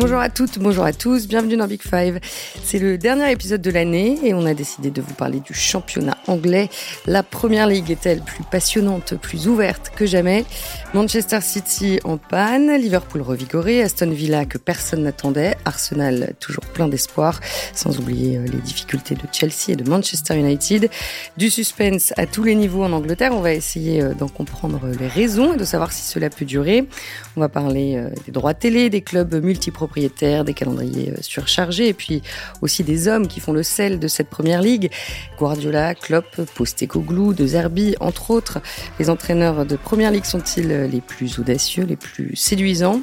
Bonjour à toutes, bonjour à tous, bienvenue dans Big Five. C'est le dernier épisode de l'année et on a décidé de vous parler du championnat anglais. La première ligue est-elle plus passionnante, plus ouverte que jamais? Manchester City en panne, Liverpool revigoré, Aston Villa que personne n'attendait, Arsenal toujours plein d'espoir, sans oublier euh, les difficultés de Chelsea et de Manchester United. Du suspense à tous les niveaux en Angleterre, on va essayer euh, d'en comprendre les raisons et de savoir si cela peut durer. On va parler euh, des droits télé, des clubs multipropriétaires propriétaires, des calendriers euh, surchargés, et puis aussi des hommes qui font le sel de cette première ligue. Guardiola, Klopp, Postecoglou, De Zerbi, entre autres. Les entraîneurs de première ligue sont-ils les plus audacieux, les plus séduisants?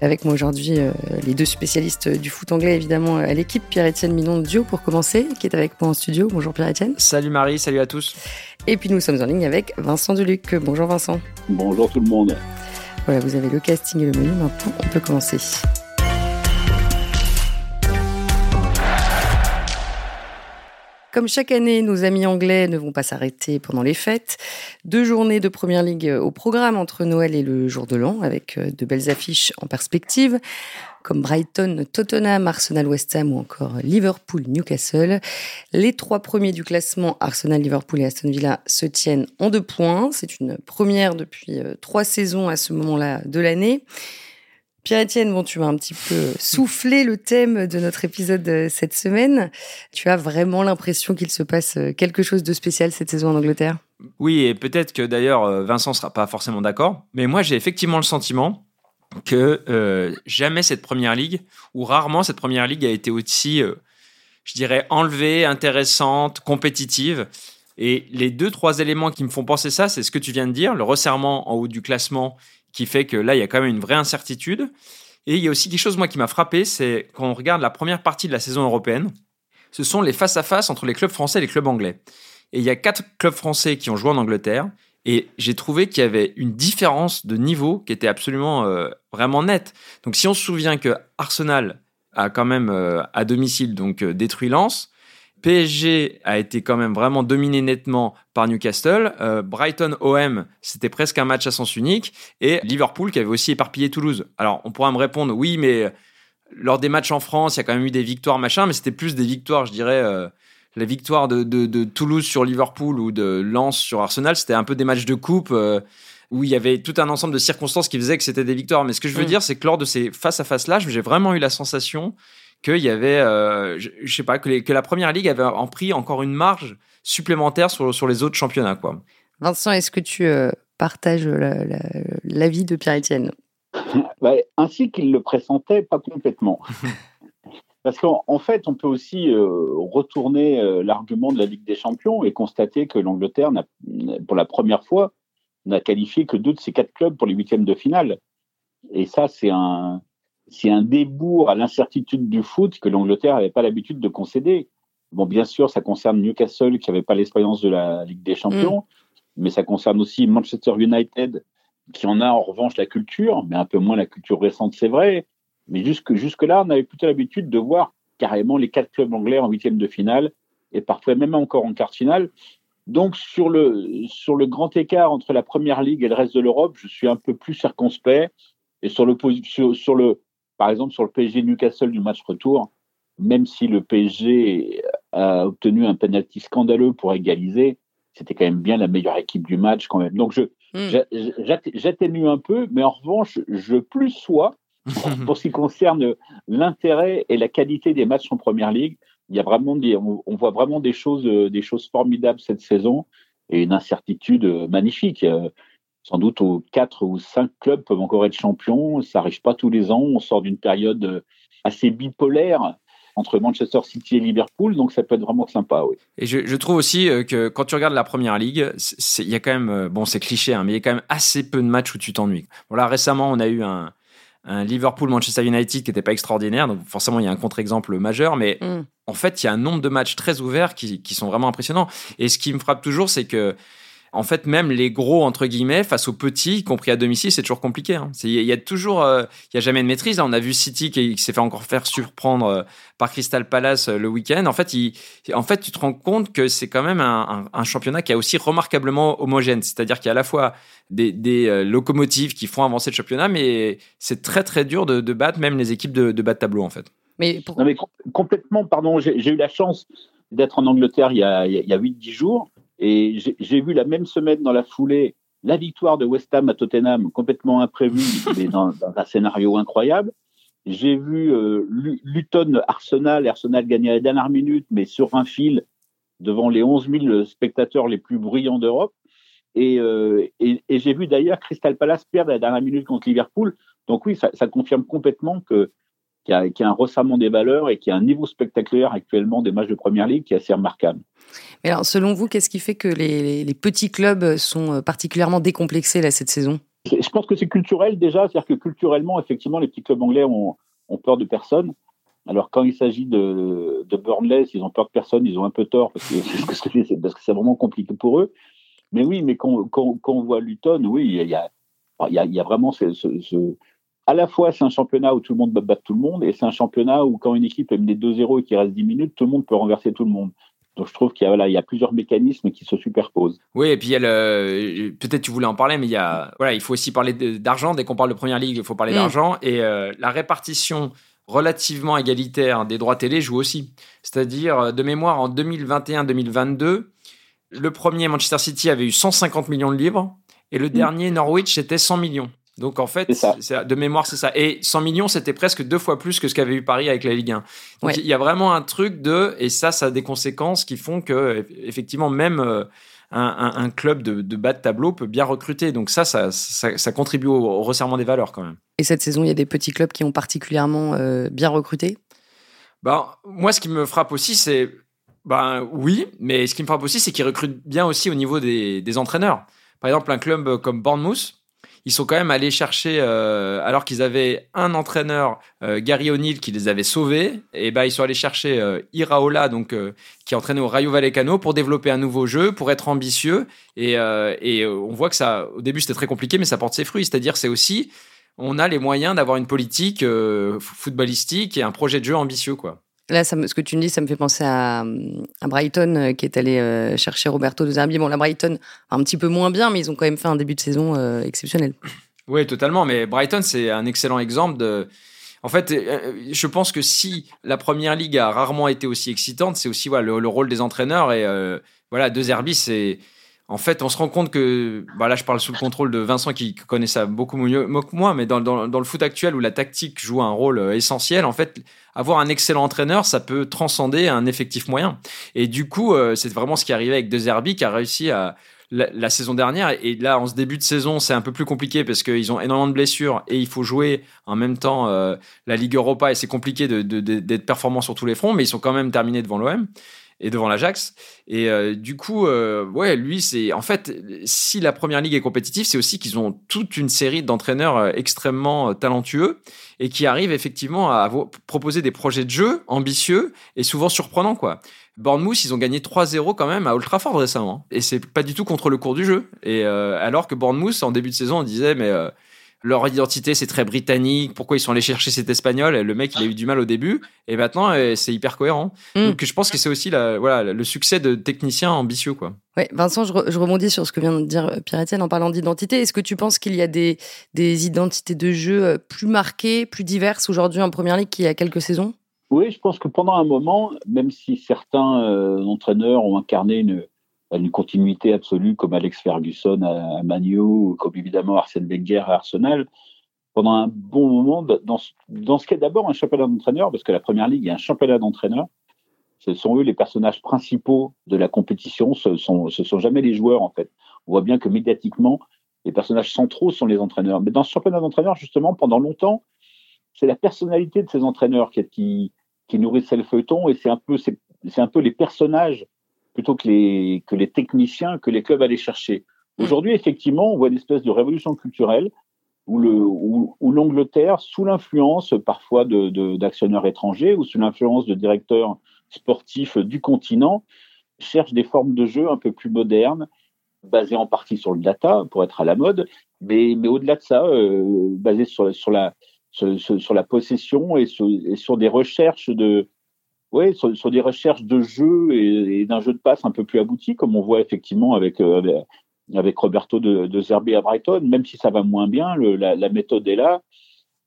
Avec moi aujourd'hui, euh, les deux spécialistes du foot anglais, évidemment, à l'équipe, Pierre-Etienne Minon de Dio pour commencer, qui est avec moi en studio. Bonjour Pierre-Etienne. Salut Marie, salut à tous. Et puis nous sommes en ligne avec Vincent Deluc. Bonjour Vincent. Bonjour tout le monde. Voilà, vous avez le casting et le menu. Maintenant, on peut commencer. Comme chaque année, nos amis anglais ne vont pas s'arrêter pendant les fêtes. Deux journées de Première Ligue au programme entre Noël et le jour de l'an, avec euh, de belles affiches en perspective, comme Brighton, Tottenham, Arsenal, West Ham ou encore Liverpool, Newcastle. Les trois premiers du classement, Arsenal, Liverpool et Aston Villa, se tiennent en deux points. C'est une première depuis euh, trois saisons à ce moment-là de l'année. Pierre-Etienne, bon, tu m'as un petit peu soufflé le thème de notre épisode euh, cette semaine. Tu as vraiment l'impression qu'il se passe euh, quelque chose de spécial cette saison en Angleterre? Oui, et peut-être que d'ailleurs euh, Vincent sera pas forcément d'accord, mais moi j'ai effectivement le sentiment que jamais cette première ligue, ou rarement cette première ligue a été aussi, je dirais, enlevée, intéressante, compétitive. Et les deux, trois éléments qui me font penser ça, c'est ce que tu viens de dire, le resserrement en haut du classement qui fait que là, il y a quand même une vraie incertitude. Et il y a aussi quelque chose, moi, qui m'a frappé, c'est quand on regarde la première partie de la saison européenne, ce sont les face-à-face entre les clubs français et les clubs anglais. Et il y a quatre clubs français qui ont joué en Angleterre, et j'ai trouvé qu'il y avait une différence de niveau qui était absolument euh, vraiment nette. Donc si on se souvient que Arsenal a quand même euh, à domicile donc euh, détruit Lens, PSG a été quand même vraiment dominé nettement par Newcastle. Euh, Brighton OM, c'était presque un match à sens unique. Et Liverpool qui avait aussi éparpillé Toulouse. Alors, on pourra me répondre, oui, mais lors des matchs en France, il y a quand même eu des victoires, machin, mais c'était plus des victoires, je dirais. Euh, la victoire de, Toulouse sur Liverpool ou de Lens sur Arsenal, c'était un peu des matchs de coupe. Euh, où il y avait tout un ensemble de circonstances qui faisaient que c'était des victoires. Mais ce que je veux mm. dire, c'est que lors de ces face-à-face-là, j'ai vraiment eu la sensation qu'il y avait, euh, je, sais pas, que, que, la première ligue avait en pris encore une marge supplémentaire sur, sur les autres championnats, quoi. Vincent, est-ce que tu euh, partages l'avis de Pierre-Etienne bah, Ainsi qu'il le pressentait, pas complètement. Parce qu'en fait, on peut aussi euh, retourner l'argument de la Ligue des Champions et constater que l'Angleterre, pour la première fois, n'a qualifié que deux de ses quatre clubs pour les huitièmes de finale. Et ça, c'est un, c'est un débours à l'incertitude du foot que l'Angleterre n'avait pas l'habitude de concéder. Bon, bien sûr, ça concerne Newcastle qui n'avait pas l'expérience de la Ligue des Champions, mm. mais ça concerne aussi Manchester United qui en a en revanche la culture, mais un peu moins la culture récente, c'est vrai. Mais jusque, jusque-là, on avait plutôt l'habitude de voir carrément les quatre clubs anglais en huitième de finale et parfois même encore en quart de finale. Donc, sur le, sur le grand écart entre la première ligue et le reste de l'Europe, je suis un peu plus circonspect. Et sur le, sur, sur le, par exemple, sur le PSG Newcastle du match retour, même si le PSG a obtenu un penalty scandaleux pour égaliser, c'était quand même bien la meilleure équipe du match quand même. Donc je hmm. j'atténue un peu, mais en revanche, je plus sois pour ce qui concerne l'intérêt et la qualité des matchs en première ligue. Il y a vraiment des, on, on, voit vraiment des choses, des choses formidables cette saison et une incertitude magnifique sans doute aux quatre ou cinq clubs peuvent encore être champions. Ça n'arrive pas tous les ans. On sort d'une période euh, assez bipolaire entre Manchester City et Liverpool, donc ça peut être vraiment sympa, oui. Et je, trouve aussi euh, que quand tu regardes la première ligue, il y a quand même, euh, bon c'est cliché, hein, mais il y a quand même assez peu de matchs où tu t'ennuies. Voilà, récemment on a eu un, Liverpool-Manchester United qui n'était pas extraordinaire, donc forcément il y a un contre-exemple majeur, mais mm. en fait il y a un nombre de matchs très ouverts qui, qui, sont vraiment impressionnants. Et ce qui me frappe toujours, c'est que en fait, même les gros, entre guillemets, face aux petits, y compris à domicile, c'est toujours compliqué. Hein. Il y a toujours, euh, il y a jamais de maîtrise. on a vu City qui, s'est fait encore faire surprendre euh, par Crystal Palace euh, le week-end. En fait, il, en fait, tu te rends compte que c'est quand même un, un, championnat qui est aussi remarquablement homogène. C'est-à-dire qu'il y a à la fois des, des locomotives qui font avancer le championnat, mais c'est très très dur de, de, battre même les équipes de, de bas de tableau en fait. Mais, non, mais complètement, pardon, j'ai eu la chance d'être en Angleterre il y a, il y a 8-10 jours et j'ai vu la même semaine dans la foulée la victoire de West Ham à Tottenham, complètement imprévue, mais dans, un scénario incroyable. J'ai vu euh, Luton Arsenal, Arsenal gagner à la dernière minute, mais sur un fil devant les 11 000 spectateurs les plus brillants d'Europe. Et, euh, et, et j'ai vu d'ailleurs Crystal Palace perdre à la dernière minute contre Liverpool. Donc oui, ça, ça confirme complètement que qu'il y, a un resserrement des valeurs et qu'il y a un niveau spectaculaire actuellement des matchs de première ligue qui est assez remarquable. Mais alors, selon vous, qu'est-ce qui fait que les, les, petits clubs sont euh, particulièrement décomplexés là, cette saison? Je pense que c'est culturel déjà, c'est-à-dire que culturellement, effectivement, les petits clubs anglais ont, ont peur de personne. Alors, quand il s'agit de, de Burnley, s'ils ont peur de personne, ils ont un peu tort parce que c'est vraiment compliqué pour eux. Mais oui, mais quand, quand, quand on voit Luton, oui, il y a, il y a, il y a vraiment ce, ce à la fois, c'est un championnat où tout le monde bat tout le monde, et c'est un championnat où quand une équipe est menée 2-0 et qu'il reste 10 minutes, tout le monde peut renverser tout le monde. Donc je trouve qu'il y, a, voilà, il y a plusieurs mécanismes qui se superposent. Oui, et puis il y a le... peut-être tu voulais en parler, mais il y a voilà, il faut aussi parler d'argent. Dès qu'on parle de première ligue, il faut parler mm. d'argent et euh, la répartition relativement égalitaire des droits télé joue aussi. C'est-à-dire euh, de mémoire en 2021-2022, le premier Manchester City avait eu 150 millions de livres et le mm. dernier Norwich c'était 100 millions. Donc en fait, de mémoire, c'est ça. Et 100 millions, c'était presque deux fois plus que ce qu'avait eu Paris avec la Ligue 1. Donc il y a vraiment un truc de, et ça, ça a des conséquences qui font que effectivement même euh, un, club de, bas de tableau peut bien recruter. Donc ça, ça, ça, contribue au, resserrement des valeurs quand même. Et cette saison, il y a des petits clubs qui ont particulièrement euh, bien recruté? Ben moi, ce qui me frappe aussi, c'est ben oui, mais ce qui me frappe aussi, c'est qu'ils recrutent bien aussi au niveau des, des entraîneurs. Par exemple, un club comme Bournemouth ils sont quand même allés chercher, euh, alors qu'ils avaient un entraîneur, euh, Gary O'Neill, qui les avait sauvés, et ben ils sont allés chercher euh, Iraola, donc qui entraînait au Rayo Vallecano, pour développer un nouveau jeu, pour être ambitieux. Et, et on voit que ça, au début c'était très compliqué, mais ça porte ses fruits. C'est-à-dire, c'est aussi, on a les moyens d'avoir une politique footballistique et un projet de jeu ambitieux, quoi. Là, ce que tu me dis, ça me fait penser à, Brighton euh, qui est allé euh, chercher Roberto De Zerbi. Bon, la Brighton, un petit peu moins bien, mais ils ont quand même fait un début de saison euh, exceptionnel. Oui, totalement. Mais Brighton, c'est un excellent exemple de. En fait, je pense que si la première ligue a rarement été aussi excitante, c'est aussi voilà, le, rôle des entraîneurs. Et voilà, De Zerbi, c'est en fait, on se rend compte que, bah là, je parle sous le contrôle de Vincent qui connaît ça beaucoup mieux que moi, mais dans, le foot actuel où la tactique joue un rôle euh, essentiel, en fait, avoir un excellent entraîneur, ça peut transcender un effectif moyen. Et du coup, euh, c'est vraiment ce qui est arrivé avec De Zerbi qui a réussi à, la, saison dernière. Et là, en ce début de saison, c'est un peu plus compliqué parce qu'ils ont énormément de blessures et il faut jouer en même temps euh, la Ligue Europa et c'est compliqué d'être performant sur tous les fronts, mais ils sont quand même terminés devant l'OM et devant l'Ajax. Et euh, du coup, euh, ouais, lui, c'est en fait, si la première ligue est compétitive, c'est aussi qu'ils ont toute une série d'entraîneurs euh, extrêmement talentueux et qui arrivent effectivement à proposer des projets de jeu ambitieux et souvent surprenants, quoi. Bournemouth, ils ont gagné 3-0 quand même à Old Trafford récemment. Et c'est pas du tout contre le cours du jeu. Et alors que Bournemouth, en début de saison, on disait, mais leur identité c'est très britannique, pourquoi ils sont allés chercher cet espagnol, le mec il a eu du mal au début, et maintenant euh, c'est hyper cohérent. Mm. Donc je pense que c'est aussi la, voilà, le succès de techniciens ambitieux. Quoi. Ouais, Vincent, je, rebondis sur ce que vient de dire euh, Pierre-Etienne en parlant d'identité. Est-ce que tu penses qu'il y a des, des identités de jeu euh, plus marquées, plus diverses aujourd'hui en Première Ligue qu'il y a quelques saisons? Oui, je pense que pendant un moment, même si certains entraîneurs ont incarné une une continuité absolue comme Alex Ferguson à, Manu comme évidemment Arsène Wenger à Arsenal. Pendant un bon moment, dans, dans ce qui est d'abord un championnat d'entraîneurs, parce que la première ligue est un championnat d'entraîneurs, ce sont eux les personnages principaux de la compétition, ce sont, ce sont jamais les joueurs en fait. On voit bien que médiatiquement, les personnages centraux sont les entraîneurs. Mais dans ce championnat d'entraîneurs, justement, pendant longtemps, c'est la personnalité de ces entraîneurs qui, qui, qui nourrissait le feuilleton et c'est un peu les personnages plutôt que les, que les techniciens que les clubs allaient chercher. Mm. Aujourd'hui, effectivement, on voit une espèce de révolution culturelle où, le, où, l'Angleterre, sous l'influence parfois de, étrangers ou sous l'influence de directeurs sportifs du continent, cherche des formes de jeu un peu plus modernes basé en partie sur le data pour être à la mode, mais, mais au-delà de ça, basé sur, sur, la, sur, sur, la possession et sur, et sur des recherches de, ouais, sur, sur, des recherches de jeu et, d'un jeu de passe un peu plus abouti, comme on voit effectivement avec, avec Roberto de, Zerbi à Brighton, même si ça va moins bien, la, méthode est là.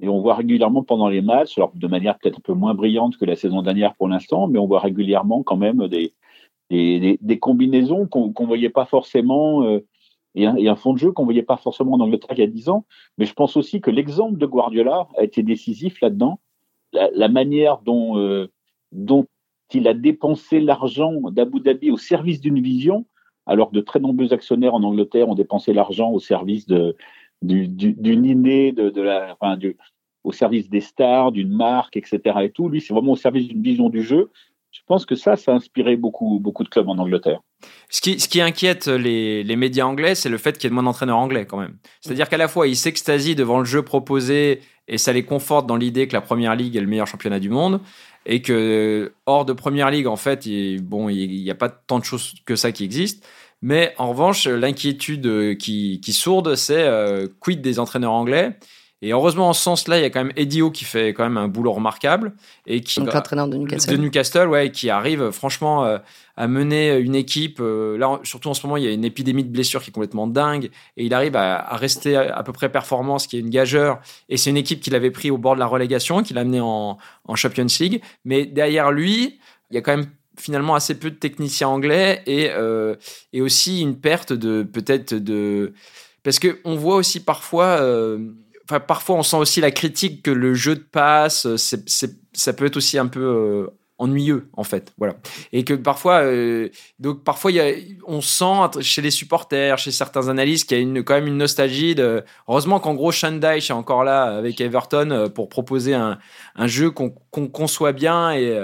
Et on voit régulièrement pendant les matchs, alors de manière peut-être un peu moins brillante que la saison dernière pour l'instant, mais on voit régulièrement quand même des, des, des, combinaisons qu'on ne voyait pas forcément euh, et, un, fond de jeu qu'on voyait pas forcément en Angleterre il y a 10 ans. Mais je pense aussi que l'exemple de Guardiola a été décisif là-dedans. La, la, manière dont, euh, dont il a dépensé l'argent d'Abu Dhabi au service d'une vision, alors que de très nombreux actionnaires en Angleterre ont dépensé l'argent au service d'une du, de la, enfin, du, au service des stars, d'une marque, etc. Et tout. Lui, c'est vraiment au service d'une vision du jeu. Je pense que ça, ça a inspiré beaucoup, beaucoup de clubs en Angleterre. Ce qui, ce qui inquiète les, les médias anglais, c'est le fait qu'il y ait moins d'entraîneurs anglais quand même. C'est-à-dire qu'à la fois, ils s'extasient devant le jeu proposé et ça les conforte dans l'idée que la première ligue est le meilleur championnat du monde et que hors de première ligue, en fait, il, bon, il n'y a pas tant de choses que ça qui existent. Mais en revanche, l'inquiétude qui, qui sourde, c'est euh, quid des entraîneurs anglais? Et heureusement, en ce sens-là, il y a quand même Eddie Howe qui fait quand même un boulot remarquable. Et qui, Donc l'entraîneur de Newcastle. De Newcastle, ouais, qui arrive franchement euh, à mener une équipe. Euh, là, surtout en ce moment, il y a une épidémie de blessures qui est complètement dingue. Et il arrive à, à rester à, peu près performant, ce qui est une gageure. Et c'est une équipe qu'il avait pris au bord de la relégation, qu'il a amené en, en Champions League. Mais derrière lui, il y a quand même finalement assez peu de techniciens anglais et, euh, et aussi une perte de peut-être de... Parce qu'on voit aussi parfois... Enfin, parfois on sent aussi la critique que le jeu de passe, euh, c'est, ça peut être aussi un peu euh, ennuyeux en fait, voilà. Et que parfois, euh, donc parfois on sent chez les supporters, chez certains analystes, qu'il y a une, quand même une nostalgie. De, heureusement qu'en gros Shandai est encore là avec Everton pour proposer un, jeu qu'on, qu'on conçoit bien. Et,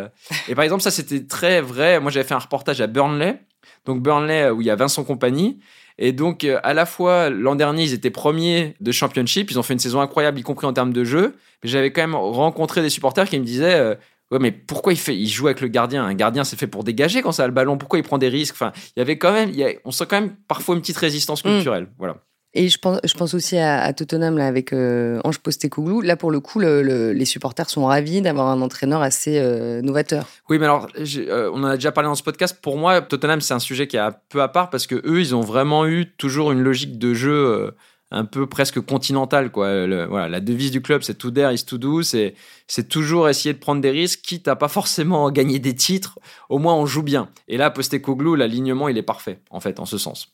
et par exemple, ça c'était très vrai. Moi, j'avais fait un reportage à Burnley. Donc Burnley où il y a Vincent Compagnie et donc, euh, à la fois, l'an dernier, ils étaient premiers de championship. Ils ont fait une saison incroyable, y compris en termes de jeu. Mais j'avais quand même rencontré des supporters qui me disaient euh, Ouais, mais pourquoi il, fait, il joue avec le gardien? Un gardien, c'est fait pour dégager quand ça a le ballon. Pourquoi il prend des risques? Enfin, il y avait quand même, il on sent quand même parfois une petite résistance mm. culturelle. Voilà. Et je pense, je pense aussi à, Tottenham avec euh, Ange Postecoglou. Là, pour le coup, le, le, les supporters sont ravis d'avoir un entraîneur assez euh, novateur. Oui, mais alors, euh, on en a déjà parlé dans ce podcast. Pour moi, Tottenham, c'est un sujet qui est un peu à part parce que eux, ils ont vraiment eu toujours une logique de jeu euh, un peu presque continental quoi. Voilà, la devise du club c'est to dare is to do, c'est c'est toujours essayer de prendre des risques quitte à pas forcément gagner des titres, au moins on joue bien. Et là Postecoglou l'alignement il est parfait en fait en ce sens.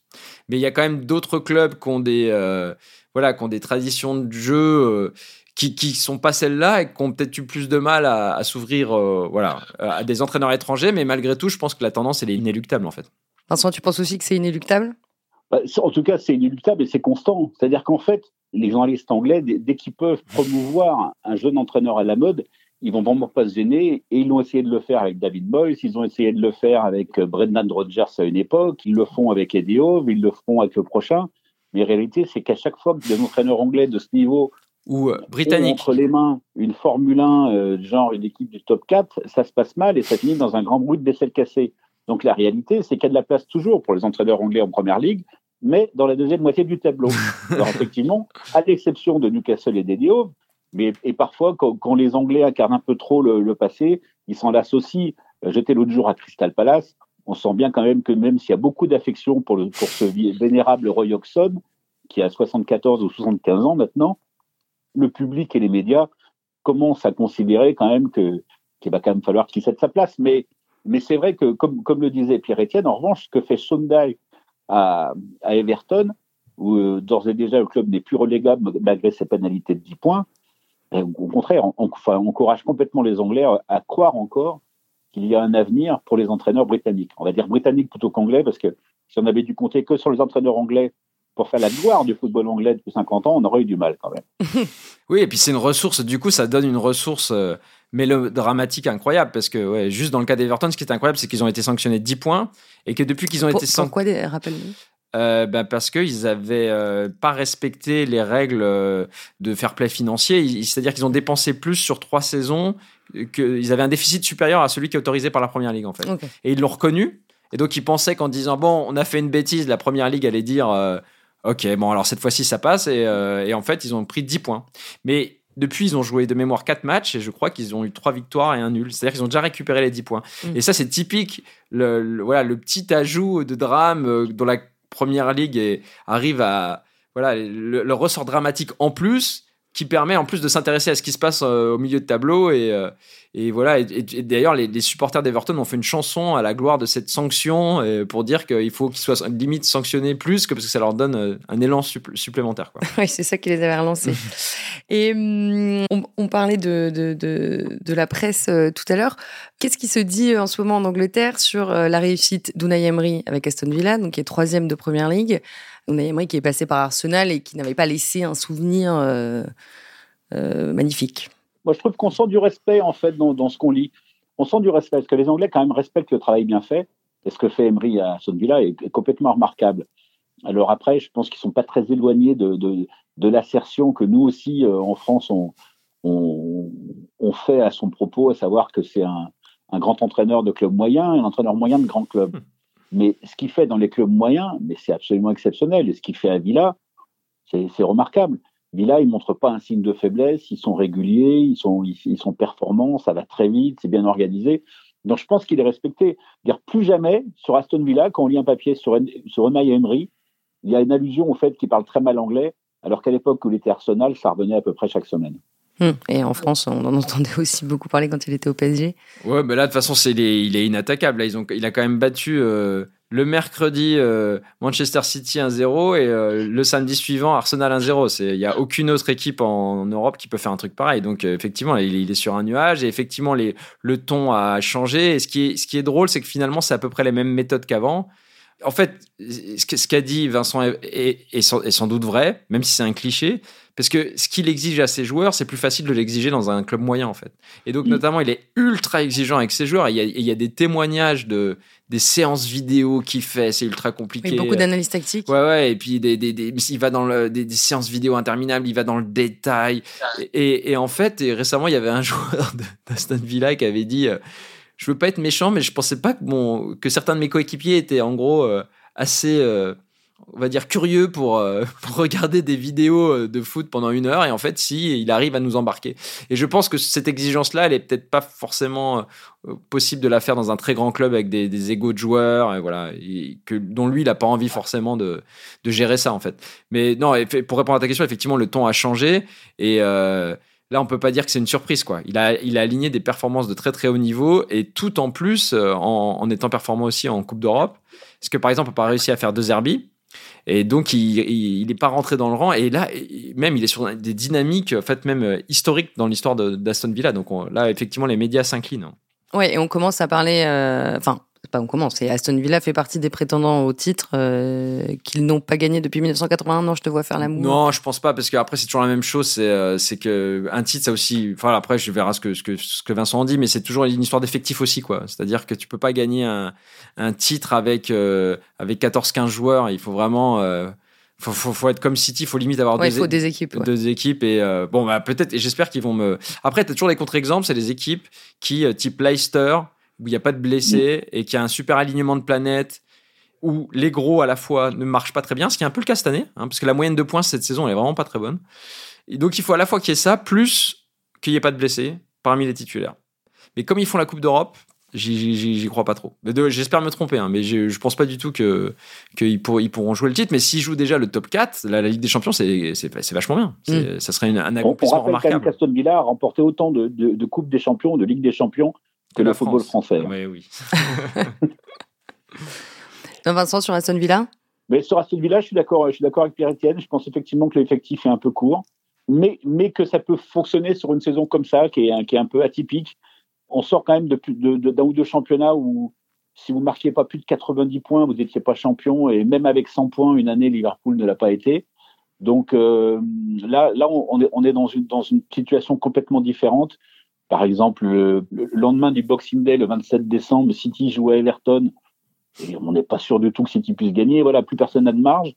Mais il y a quand même d'autres clubs qui ont des euh, voilà, qui ont des traditions de jeu euh, qui qui sont pas celles-là et qui ont peut-être eu plus de mal à, s'ouvrir euh, voilà, à des entraîneurs étrangers mais malgré tout, je pense que la tendance elle est inéluctable en fait. Vincent, tu penses aussi que c'est inéluctable? En tout cas, c'est inéluctable et c'est constant. C'est-à-dire qu'en fait, les journalistes anglais, dès, qu'ils peuvent promouvoir un jeune entraîneur à la mode, ils vont vraiment pas se gêner. Et ils ont essayé de le faire avec David Boyce, ils ont essayé de le faire avec euh, Brendan Rodgers à une époque, ils le font avec Eddie Howe, ils le feront avec le prochain. Mais la réalité, c'est qu'à chaque fois que des entraîneurs anglais de ce niveau ou euh, britannique entre les mains une Formule 1, euh, genre une équipe du top 4, ça se passe mal et ça finit dans un grand bruit de vaisselle cassée. Donc la réalité, c'est qu'il y a de la place toujours pour les entraîneurs anglais en première ligue, mais dans la deuxième moitié du tableau. Alors effectivement, à l'exception de Newcastle et d'Edio, mais et parfois quand, quand, les Anglais incarnent un peu trop le, le passé, ils s'en lassent aussi. Euh, j'étais l'autre jour à Crystal Palace, on sent bien quand même que même s'il y a beaucoup d'affection pour, le, pour ce vénérable Roy Hodgson, qui a 74 ou 75 ans maintenant, le public et les médias commencent à considérer quand même que qu'il va quand même falloir qu'il cède sa place. Mais mais c'est vrai que, comme, comme le disait Pierre-Etienne, en revanche, ce que fait Sunday à, Everton, où euh, d'ores et déjà le club n'est plus relégable malgré ses pénalités de 10 points, au contraire, on, encourage complètement les Anglais à croire encore qu'il y a un avenir pour les entraîneurs britanniques. On va dire britanniques plutôt qu'anglais, parce que si on avait dû compter que sur les entraîneurs anglais pour faire la gloire du football anglais depuis 50 ans, on aurait eu du mal quand même. oui, et puis c'est une ressource, du coup, ça donne une ressource euh, mélodramatique incroyable parce que ouais, juste dans le cas d'Everton, ce qui est incroyable, c'est qu'ils ont été sanctionnés de 10 points et que depuis qu'ils ont Pour, été sanctionnés. Pourquoi, rappelle-nous euh, ben parce qu'ils n'avaient euh, pas respecté les règles euh, de fair play financier. C'est-à-dire qu'ils ont dépensé plus sur trois saisons, qu'ils avaient un déficit supérieur à celui qui est autorisé par la Première Ligue, en fait. Okay. Et ils l'ont reconnu. Et donc, ils pensaient qu'en disant, bon, on a fait une bêtise, la première ligue allait dire, ok, bon, alors cette fois-ci, ça passe. Et, et, en fait, ils ont pris 10 points. Mais depuis, ils ont joué de mémoire 4 matchs et je crois qu'ils ont eu 3 victoires et un nul. C'est-à-dire qu'ils ont déjà récupéré les 10 points. Mm. Et ça, c'est typique, le, voilà, le petit ajout de drame euh, dans la première ligue et arrive à. Voilà, le ressort dramatique en plus qui permet en plus de s'intéresser à ce qui se passe euh, au milieu de tableau et, euh, et voilà et, d'ailleurs les, supporters d'Everton ont fait une chanson à la gloire de cette sanction euh, pour dire qu'il faut qu'ils soient limite sanctionnés plus que parce que ça leur donne un élan supplémentaire quoi. oui c'est ça qui les avait relancés. Et hum, on, parlait de, de, de, de, la presse tout à l'heure. Qu'est-ce qui se dit en ce moment en Angleterre sur la réussite d'Unai Emery avec Aston Villa donc qui est troisième de première ligue? Unai Emery qui est passé par Arsenal et qui n'avait pas laissé un souvenir euh, euh, magnifique. Moi, je trouve qu'on sent du respect en fait dans, ce qu'on lit. On sent du respect parce que les Anglais quand même respectent le travail bien fait. Et ce que fait Emery à Aston Villa est, complètement remarquable. Alors après, je pense qu'ils sont pas très éloignés de, de, l'assertion que nous aussi euh, en France on, on, fait à son propos, à savoir que c'est un, un, grand entraîneur de club moyen, un entraîneur moyen de grand club. Hmm. Mais ce qu'il fait dans les clubs moyens, mais c'est absolument exceptionnel. Et ce qu'il fait à Villa, c'est remarquable. Villa, ils montrent pas un signe de faiblesse, ils sont réguliers, ils sont, ils, sont performants, ça va très vite, c'est bien organisé. Donc je pense qu'il est respecté. Dire plus jamais sur Aston Villa, quand on lit un papier sur, sur Unai Emery, il y a une allusion au fait qu'il parle très mal anglais, alors qu'à l'époque où il était Arsenal, ça revenait à peu près chaque semaine. Hum. Et en France, on en entendait aussi beaucoup parler quand il était au PSG. Ouais, mais là, de toute façon, c'est, il, est, inattaquable. Là, ils ont, il a quand même battu euh, le mercredi euh, Manchester City 1-0 et euh, le samedi suivant Arsenal 1-0. Il n'y a aucune autre équipe en, Europe qui peut faire un truc pareil. Donc, effectivement, il, il, est sur un nuage et effectivement, les, le ton a changé. Et ce qui est, ce qui est drôle, c'est que finalement, c'est à peu près les mêmes méthodes qu'avant. En fait, ce qu'a dit Vincent est, sans, doute vrai, même si c'est un cliché, parce que ce qu'il exige à ses joueurs, c'est plus facile de l'exiger dans un club moyen, en fait. Et donc, mm. notamment, il est ultra exigeant avec ses joueurs. il, y a, des témoignages de des séances vidéo qu'il fait, c'est ultra compliqué. beaucoup d'analyses tactiques. Ouais, ouais, et puis des, des, des, il va dans le, des, séances vidéo interminables, il va dans le détail. Et, et en fait, et récemment, il y avait un joueur d'Aston Villa qui avait dit. Euh, je veux pas être méchant, mais je pensais pas que, bon, que certains de mes coéquipiers étaient en gros euh, assez, euh, on va dire, curieux pour, euh, regarder des vidéos de foot pendant une heure. Et en fait, si, il arrive à nous embarquer. Et je pense que cette exigence-là, elle est peut-être pas forcément possible de la faire dans un très grand club avec des, des égos de joueurs, voilà, que, dont lui, il a pas envie forcément de gérer ça, en fait. Mais non, pour répondre à ta question, effectivement, le ton a changé. Et Là, on peut pas dire que c'est une surprise, quoi. Il a, il a aligné des performances de très très haut niveau et tout en plus euh, en, étant performant aussi en Coupe d'Europe. Parce que par exemple, on n'a pas réussi à faire deux Herbie. Et donc, il n'est pas rentré dans le rang. Et là, même, il est sur des dynamiques, en fait, même euh, historiques dans l'histoire d'Aston Villa. Donc là, effectivement, les médias s'inclinent. Ouais, et on commence à parler. Euh, enfin, pas on commence. Et Aston Villa fait partie des prétendants au titre euh, qu'ils n'ont pas gagné depuis 1981. Non, je te vois faire l'amour. Non, je pense pas parce qu'après c'est toujours la même chose. C'est euh, c'est que un titre, ça aussi. Enfin après, je verrai ce que ce que ce que Vincent en dit, mais c'est toujours une histoire d'effectif aussi, quoi. C'est-à-dire que tu peux pas gagner un, un titre avec euh, avec 14-15 joueurs. Il faut vraiment faut, faut, faut, être comme City, il faut limite avoir deux, faut des équipes. Deux équipes et bon, bah, peut-être, et j'espère qu'ils vont me. Après, tu as toujours des contre-exemples, c'est des équipes qui, type Leicester, où il n'y a pas de blessés et qui a un super alignement de planètes, où les gros à la fois ne marchent pas très bien, ce qui est un peu le cas cette année, hein, parce que la moyenne de points cette saison elle est vraiment pas très bonne. Et donc il faut à la fois qu'il y ait ça, plus qu'il n'y ait pas de blessés parmi les titulaires. Mais comme ils font la Coupe d'Europe, j'y crois pas trop. J'espère me tromper, hein, mais je, pense pas du tout qu'ils ils pourront jouer le titre. Mais s'ils jouent déjà le top 4, la, Ligue des Champions, c'est vachement bien. Mm. Ça serait une, un accomplissement on, on remarquable. Aston Villa a remporté autant de, de, de Coupes des Champions, de Ligue des Champions que le football français. Oui, oui. Vincent, sur Aston Villa? Mais Sur Aston Villa, je suis d'accord avec Pierre-Etienne. Je pense effectivement que l'effectif est un peu court, mais, mais que ça peut fonctionner sur une saison comme ça, qui est, qui est un peu atypique. On sort quand même d'un de, de, ou deux championnats où, si vous ne marquiez pas plus de 90 points, vous n'étiez pas champion. Et même avec 100 points, une année, Liverpool ne l'a pas été. Donc euh, là, là on, est, on est dans, une, dans une situation complètement différente. Par exemple, le, lendemain du Boxing Day, le 27 décembre, City joue à Everton. On n'est pas sûr du tout que City puisse gagner. Voilà, plus personne n'a de marge.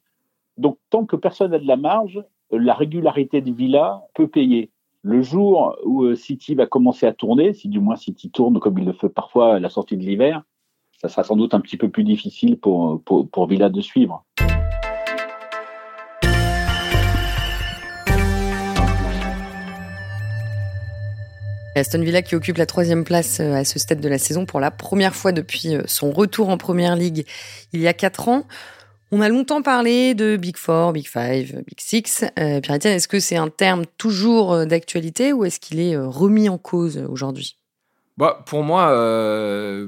Donc, tant que personne n'a de la marge, la régularité de Villa peut payer. Le jour où euh, City va commencer à tourner, si du moins City tourne comme il le fait parfois à la sortie de l'hiver, ça sera sans doute un petit peu plus difficile pour, pour Villa de suivre. Aston Villa qui occupe la troisième place euh, à ce stade de la saison pour la première fois depuis euh, son retour en Première Ligue il y a quatre ans. On a longtemps parlé de Big Four, Big Five, Big Six. Euh, Pierre-Etienne, est-ce que c'est un terme toujours euh, d'actualité ou est-ce qu'il est remis en cause aujourd'hui? Bah, pour moi,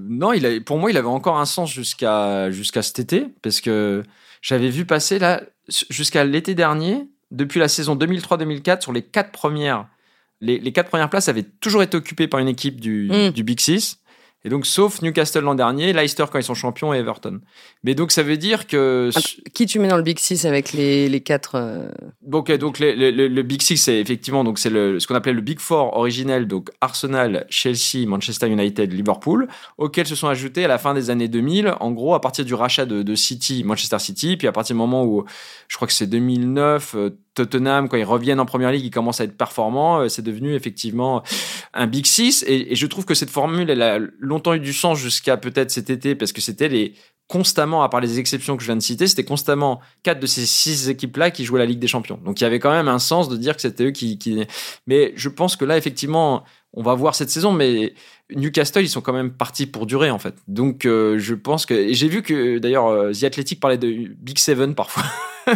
non, il pour moi, il avait encore un sens jusqu'à jusqu'à cet été, parce que j'avais vu passer là jusqu'à l'été dernier, depuis la saison 2003-2004, sur les quatre premières les, les, quatre premières places avaient toujours été occupées par une équipe du, mm. du Big Six. Et donc, sauf Newcastle l'an dernier, Leicester quand ils sont champions et Everton. Mais donc, ça veut dire que. Ah, qui tu mets dans le Big Six avec les, les quatre. Euh... Donc, donc les, les, le Big Six, c'est effectivement donc c'est ce qu'on appelait le Big Four originel, donc Arsenal, Chelsea, Manchester United, Liverpool, auxquels se sont ajoutés à la fin des années 2000, en gros, à partir du rachat de, de City, Manchester City, puis à partir du moment où, je crois que c'est 2009, Tottenham, quand ils reviennent en première ligue, ils commencent à être performants. Euh, c'est devenu effectivement un Big Six. Et, je trouve que cette formule, elle a longtemps eu du sens jusqu'à peut-être cet été, parce que c'était les constamment, à part les exceptions que je viens de citer, c'était constamment quatre de ces six équipes-là qui jouaient la Ligue des Champions. Donc il y avait quand même un sens de dire que c'était eux qui... Mais je pense que là, effectivement, on va voir cette saison, mais Newcastle, ils sont quand même partis pour durer, en fait. Donc, euh, je pense que. J'ai vu que, d'ailleurs, euh, The Athletic parlait de Big Seven parfois.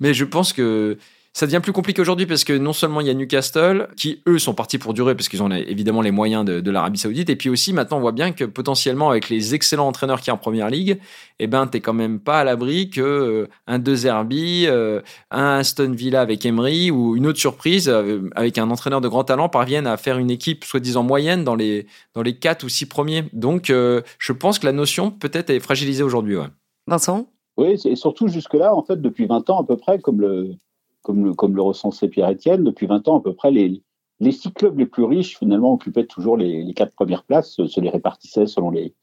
mais je pense que ça devient plus compliqué aujourd'hui parce que non seulement il y a Newcastle, qui eux sont partis pour durer parce qu'ils ont évidemment les moyens de, de l'Arabie Saoudite, et puis aussi maintenant on voit bien que potentiellement avec les excellents entraîneurs qui y a en première ligue, eh ben t'es quand même pas à l'abri que euh, un De Zerbi, euh, un Aston Villa avec Emery ou une autre surprise euh, avec un entraîneur de grand talent parviennent à faire une équipe soi-disant moyenne dans les dans les quatre ou six premiers. Donc je pense que la notion peut-être est fragilisée aujourd'hui. Ouais. Vincent? Oui, et surtout jusque-là, en fait, depuis 20 ans à peu près, comme le, comme le, comme le recensait Pierre-Etienne, depuis 20 ans à peu près, les, les six clubs les plus riches, finalement, occupaient toujours les, les quatre premières places, se, les répartissaient selon les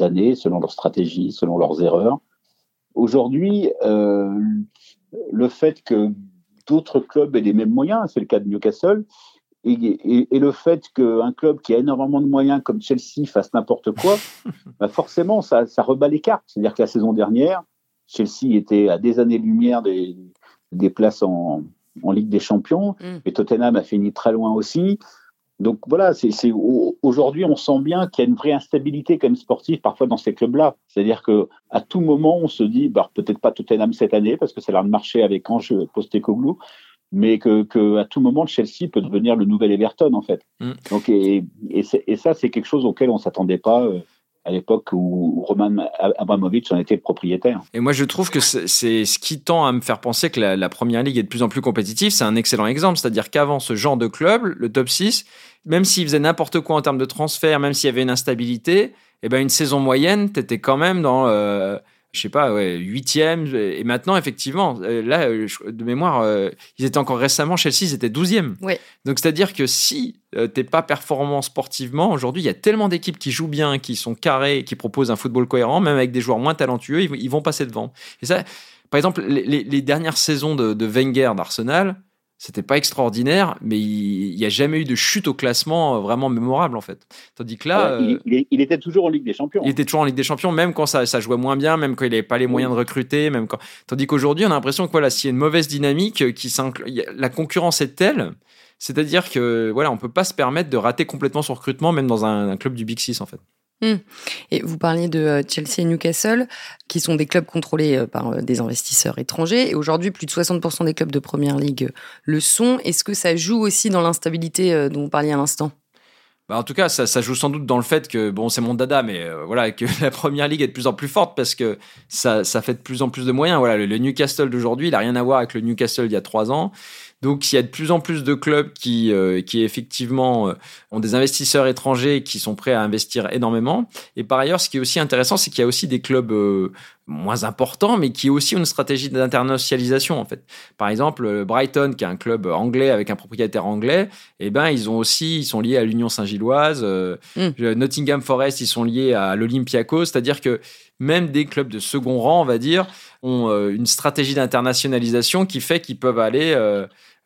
années, selon leurs stratégies, selon leurs erreurs. Aujourd'hui, euh, le fait que d'autres clubs aient les mêmes moyens, c'est le cas de Newcastle, et, et, et le fait qu'un club qui a énormément de moyens comme Chelsea fasse n'importe quoi, bah forcément, ça, ça rebat les cartes. C'est-à-dire que la saison dernière, Chelsea était à des années-lumière des, des places en, en Ligue des Champions. Mm. Et Tottenham a fini très loin aussi. Donc voilà, c'est aujourd'hui on sent bien qu'il y a une vraie instabilité quand même sportive parfois dans ces clubs-là. C'est-à-dire que à tout moment on se dit, bah, peut-être pas Tottenham cette année parce que c'est l'air de marcher avec Ange Postecoglou, mais que, que, à tout moment Chelsea peut devenir le nouvel Everton en fait. Mm. Donc et, et, et ça c'est quelque chose auquel on s'attendait pas. Euh, à l'époque où Roman Abramovich en était propriétaire. Et moi, je trouve que c'est ce qui tend à me faire penser que la, la Première Ligue est de plus en plus compétitive. C'est un excellent exemple. C'est-à-dire qu'avant ce genre de club, le top 6, même s'il faisait n'importe quoi en termes de transfert, même s'il y avait une instabilité, eh ben une saison moyenne, tu étais quand même dans... Euh, je sais pas, ouais, huitième. Et maintenant, effectivement, euh, là, euh, de mémoire, euh, ils étaient encore récemment, Chelsea, ils étaient douzième. Ouais. Donc, c'est-à-dire que si t'es pas performant sportivement, aujourd'hui, il y a tellement d'équipes qui jouent bien, qui sont carrées, qui proposent un football cohérent, même avec des joueurs moins talentueux, ils, vont passer devant. Et ça, par exemple, les, les dernières saisons de, de Wenger d'Arsenal, c'était pas extraordinaire, mais il n'y a jamais eu de chute au classement euh, vraiment mémorable en fait. Tandis que là, il, euh, il, était toujours en Ligue des Champions. Il était toujours en Ligue des Champions, même quand ça, ça jouait moins bien, même quand il n'avait pas les moyens de recruter, même quand. Tandis qu'aujourd'hui, on a l'impression que voilà, s'il y a une mauvaise dynamique, euh, qui la concurrence est telle, c'est-à-dire que voilà, on peut pas se permettre de rater complètement son recrutement, même dans un, un club du Big Six en fait. Mmh. Et vous parliez de euh, Chelsea et Newcastle, qui sont des clubs contrôlés euh, par euh, des investisseurs étrangers. Et aujourd'hui, plus de 60% des clubs de Première Ligue le sont. Est-ce que ça joue aussi dans l'instabilité dont vous parliez à l'instant? Bah en tout cas, ça, joue sans doute dans le fait que, bon, c'est mon dada, mais voilà, que la première ligue est de plus en plus forte parce que ça, fait de plus en plus de moyens. Voilà, le, le Newcastle d'aujourd'hui, il n'a rien à voir avec le Newcastle il y a trois ans. Donc il y a de plus en plus de clubs qui, euh, qui effectivement euh, ont des investisseurs étrangers qui sont prêts à investir énormément. Et par ailleurs, ce qui est aussi intéressant, c'est qu'il y a aussi des clubs euh, moins importants, mais qui ont aussi une stratégie d'internationalisation en fait. Par exemple, Brighton, qui est un club anglais avec un propriétaire anglais, eh ben ils ont aussi, ils sont liés à l'Union Saint-Gilloise. Mm. Nottingham Forest, ils sont liés à l'Olympiakos, c'est-à-dire que même des clubs de second rang, on va dire, ont une stratégie d'internationalisation qui fait qu'ils peuvent aller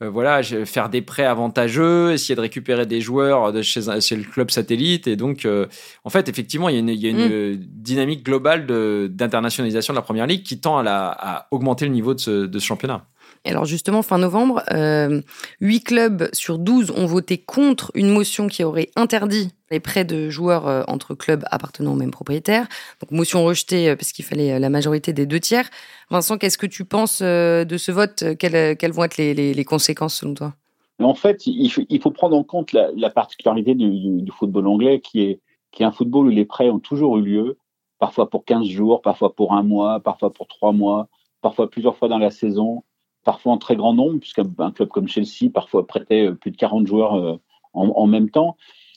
euh, voilà, faire des prêts avantageux, essayer de récupérer des joueurs de chez, chez le club satellite. Et donc, euh, en fait, effectivement, il y a une, il y a une mm. dynamique globale d'internationalisation de, la Première Ligue qui tend à, la, à augmenter le niveau de ce, de ce championnat. Alors justement, fin novembre, euh, 8 clubs sur 12 ont voté contre une motion qui aurait interdit les prêts de joueurs euh, entre clubs appartenant au même propriétaire. Donc motion rejetée euh, parce qu'il fallait euh, la majorité des deux tiers. Vincent, qu'est-ce que tu penses de ce vote? Quelles, vont être les, conséquences selon toi? En fait, il faut, prendre en compte la, la particularité du, du, du, football anglais qui est, qui est un football où les prêts ont toujours eu lieu, parfois pour 15 jours, parfois pour un mois, parfois pour trois mois, parfois plusieurs fois dans la saison parfois en très grand nombre, puisqu'un club comme Chelsea parfois prêtait euh, plus de 40 joueurs euh, en, même temps.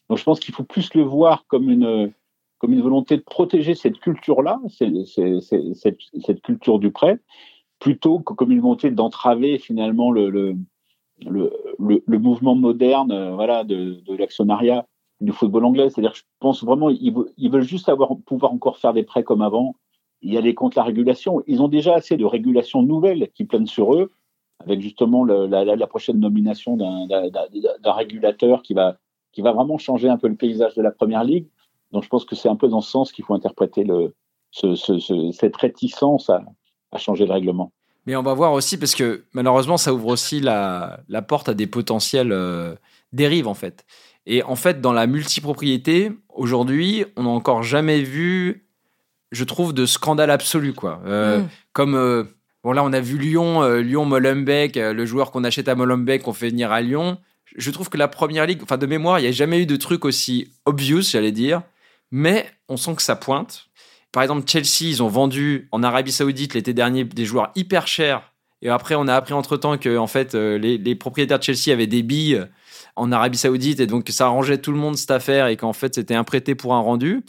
Donc je pense qu'il faut plus le voir comme une, comme une volonté de protéger cette culture-là, cette, culture du prêt, plutôt que comme une volonté d'entraver finalement le, le, le, mouvement moderne euh, voilà, de, l'actionnariat du football anglais. C'est-à-dire je pense vraiment ils, veulent juste avoir, pouvoir encore faire des prêts comme avant, y aller contre la régulation. Ils ont déjà assez de régulations nouvelles qui planent sur eux avec justement le, la, la, prochaine nomination d'un régulateur qui va, qui va vraiment changer un peu le paysage de la Première Ligue. Donc je pense que c'est un peu dans ce sens qu'il faut interpréter le, ce, ce, ce, cette réticence à, à, changer le règlement. Mais on va voir aussi, parce que malheureusement, ça ouvre aussi la, la porte à des potentielles euh, dérives, en fait. Et en fait, dans la multipropriété, aujourd'hui, on n'a encore jamais vu, je trouve, de scandale absolu, quoi. Euh, mmh. Comme... Euh, Bon, là, on a vu Lyon, euh, Lyon-Molenbeek, euh, le joueur qu'on achète à Molenbeek, qu'on fait venir à Lyon. Je trouve que la première ligue, enfin, de mémoire, il n'y a jamais eu de truc aussi obvious, j'allais dire. Mais on sent que ça pointe. Par exemple, Chelsea, ils ont vendu en Arabie Saoudite l'été dernier des joueurs hyper chers. Et après, on a appris entre temps que, en fait, euh, les, les, propriétaires de Chelsea avaient des billes en Arabie Saoudite et donc ça arrangeait tout le monde cette affaire et qu'en fait, c'était un prêté pour un rendu.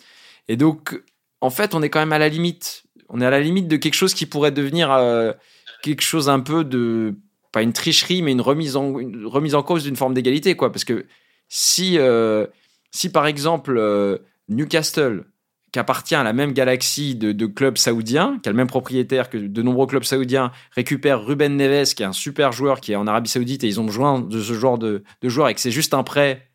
Et donc, en fait, on est quand même à la limite on est à la limite de quelque chose qui pourrait devenir euh, quelque chose un peu de pas une tricherie mais une remise en remise en cause d'une forme d'égalité quoi. Parce que si euh, si par exemple euh, Newcastle qui appartient à la même galaxie de, de, clubs saoudiens, qui a le même propriétaire que de nombreux clubs saoudiens, récupère Ruben Neves, qui est un super joueur qui est en Arabie Saoudite, et ils ont besoin de ce genre de, de joueur, et que c'est juste un prêt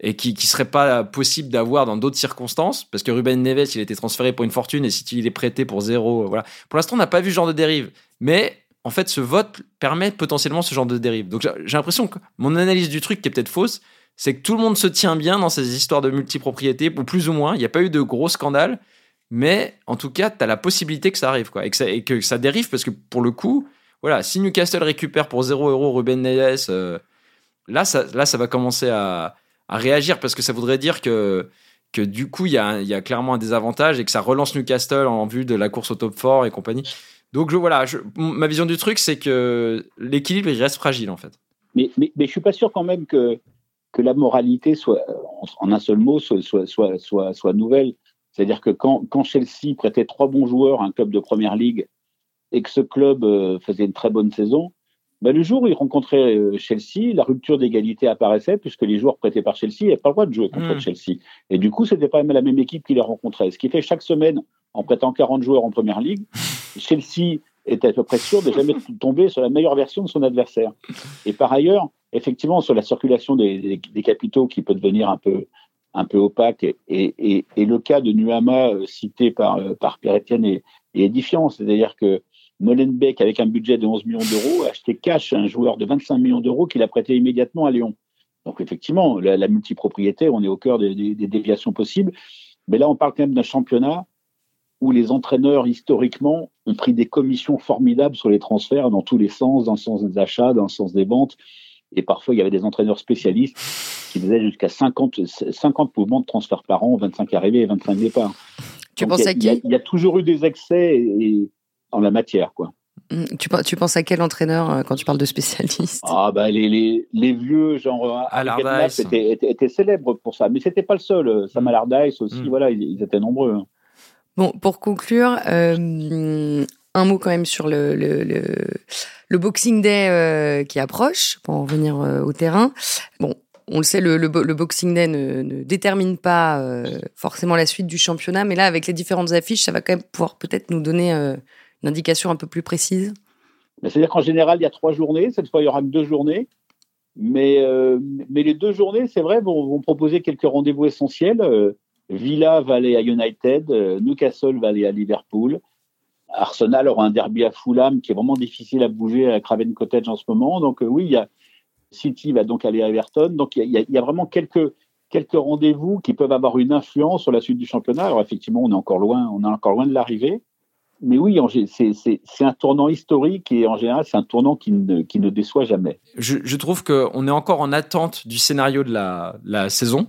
et qui ne serait pas possible d'avoir dans d'autres circonstances, parce que Ruben Neves, il a été transféré pour une fortune, et si il est prêté pour zéro, euh, voilà. Pour l'instant, on n'a pas vu ce genre de dérive. Mais en fait, ce vote permet potentiellement ce genre de dérive. Donc j'ai l'impression que mon analyse du truc, qui est peut-être fausse, c'est que tout le monde se tient bien dans ces histoires de multipropriété, ou plus ou moins. Il n'y a pas eu de gros scandales, mais en tout cas, tu as la possibilité que ça arrive, quoi, et que ça, dérive, parce que pour le coup, voilà, si Newcastle récupère pour 0 euros Ruben Neves, euh, là, ça, là, ça va commencer à à réagir parce que ça voudrait dire que, que du coup, il y a, y a, clairement un désavantage et que ça relance Newcastle en vue de la course au top 4 et compagnie. Donc je, voilà, ma vision du truc, c'est que l'équilibre, il reste fragile en fait. Mais, mais, mais je suis pas sûr quand même que, que la moralité soit, en un seul mot, soit, soit, soit, soit, soit nouvelle. C'est-à-dire que quand, quand Chelsea prêtait trois bons joueurs à un club de première ligue et que ce club euh, faisait une très bonne saison, bah, le jour où il rencontrait euh, Chelsea, la rupture d'égalité apparaissait puisque les joueurs prêtés par Chelsea n'avaient pas le droit de jouer contre hmm. Chelsea. Et du coup, c'était pas la même équipe qui les rencontrait. Ce qui fait chaque semaine, en prêtant 40 joueurs en première ligue, Chelsea était à peu près sûr de jamais tomber sur la meilleure version de son adversaire. Et par ailleurs, effectivement, sur la circulation des, des, capitaux qui peut devenir un peu, un peu opaque, et, et, et le cas de Nuama euh, cité par, euh, par Pierre-Etienne est, est édifiant. C'est-à-dire que Molenbeek, avec un budget de 11 millions d'euros, a acheté cash un joueur de 25 millions d'euros qu'il a prêté immédiatement à Lyon. Donc effectivement, la, la multipropriété, on est au cœur des, des, des, déviations possibles. Mais là, on parle quand même d'un championnat où les entraîneurs, historiquement, ont pris des commissions formidables sur les transferts dans tous les sens, dans le sens des achats, dans le sens des ventes. Et parfois, il y avait des entraîneurs spécialistes qui faisaient jusqu'à 50, 50 mouvements de transferts par an, 25 arrivées et 25 départs. Tu penses à qui? il y, a, toujours eu des excès et, en la matière, quoi. Mmh, tu, tu penses à quel entraîneur euh, quand tu parles de spécialiste? Ah bah les, les, les vieux genre Allardyce étaient, étaient, étaient, célèbres pour ça, mais c'était pas le seul. Sam mmh. Allardyce aussi, mmh. voilà, ils, ils, étaient nombreux. Hein. Bon, pour conclure, euh, un mot quand même sur le, le, le, le Boxing Day euh, qui approche, pour en revenir euh, au terrain. Bon, on le sait, le, le, le Boxing Day ne, ne détermine pas euh, forcément la suite du championnat, mais là, avec les différentes affiches, ça va quand même pouvoir peut-être nous donner une indication un peu plus précise? C'est-à-dire qu'en général, il y a trois journées. Cette fois, il y aura deux journées. Mais, euh, mais les deux journées, c'est vrai, vont, proposer quelques rendez-vous essentiels. Euh, Villa va aller à United, euh, Newcastle va aller à Liverpool. Arsenal aura un derby à Fulham qui est vraiment difficile à bouger à Craven Cottage en ce moment. Donc oui, City va donc aller à Everton. Donc il y a, il y a vraiment quelques, quelques rendez-vous qui peuvent avoir une influence sur la suite du championnat. Alors effectivement, on est encore loin, on est encore loin de l'arrivée mais oui, c'est un tournant historique et en général, c'est un tournant qui ne, déçoit jamais. Je, je trouve qu'on est encore en attente du scénario de la, saison.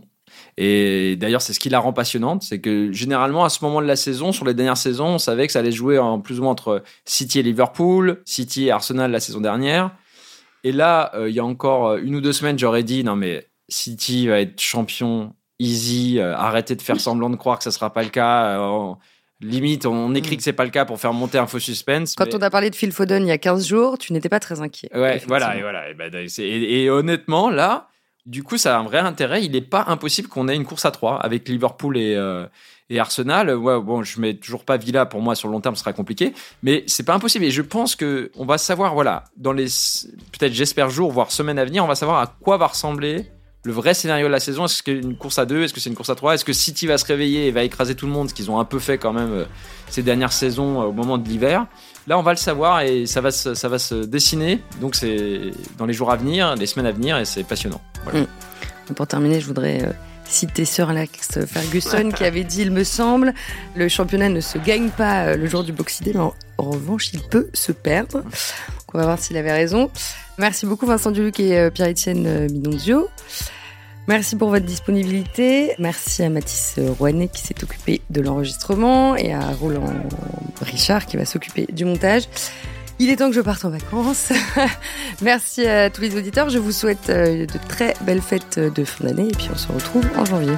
Et d'ailleurs, c'est ce qui la rend passionnante. C'est que généralement, à ce moment de la saison, sur les dernières saisons, on savait que ça allait jouer en plus ou moins entre City et Liverpool, City et Arsenal la saison dernière. Et là, euh, il y a encore une ou deux semaines, j'aurais dit non, mais City va être champion easy, euh, arrêtez de faire semblant de croire que ça sera pas le cas. Euh, Limite, on écrit mm. que c'est pas le cas pour faire monter un faux suspense. Quand on a parlé de Phil Foden il y a 15 jours, tu n'étais pas très inquiet. Ouais, voilà, et voilà. Ben, et, honnêtement, là, du coup, ça a un vrai intérêt. Il n'est pas impossible qu'on ait une course à trois avec Liverpool et, euh, et Arsenal. Ouais, bon, je mets toujours pas Villa pour moi sur le long terme, ce sera compliqué, mais c'est pas impossible. Et je pense que on va savoir, voilà, dans les peut-être j'espère jours voire semaines à venir, on va savoir à quoi va ressembler le vrai scénario de la saison. Est-ce que c'est une course à deux Est-ce que c'est une course à trois Est-ce que City va se réveiller et va écraser tout le monde, ce qu'ils ont un peu fait quand même euh, ces dernières saisons euh, au moment de l'hiver Là, on va le savoir et ça va se, ça va se dessiner. Donc, c'est dans les jours à venir, les semaines à venir, et c'est passionnant. Mm. Pour terminer, je voudrais euh, citer Sir Alex Ferguson qui avait dit, il me semble, le championnat ne se gagne pas le jour du Boxing Day, mais en, revanche, il peut se perdre. on va voir s'il avait raison. Merci beaucoup Vincent Duluc et Pierre-Étienne Minonzio. Merci pour votre disponibilité. Merci à Mathis Rouanet qui s'est occupé de l'enregistrement et à Roland Richard qui va s'occuper du montage. Il est temps que je parte en vacances. Merci à tous les auditeurs. Je vous souhaite euh, de très belles fêtes de fin d'année et puis on se retrouve en janvier.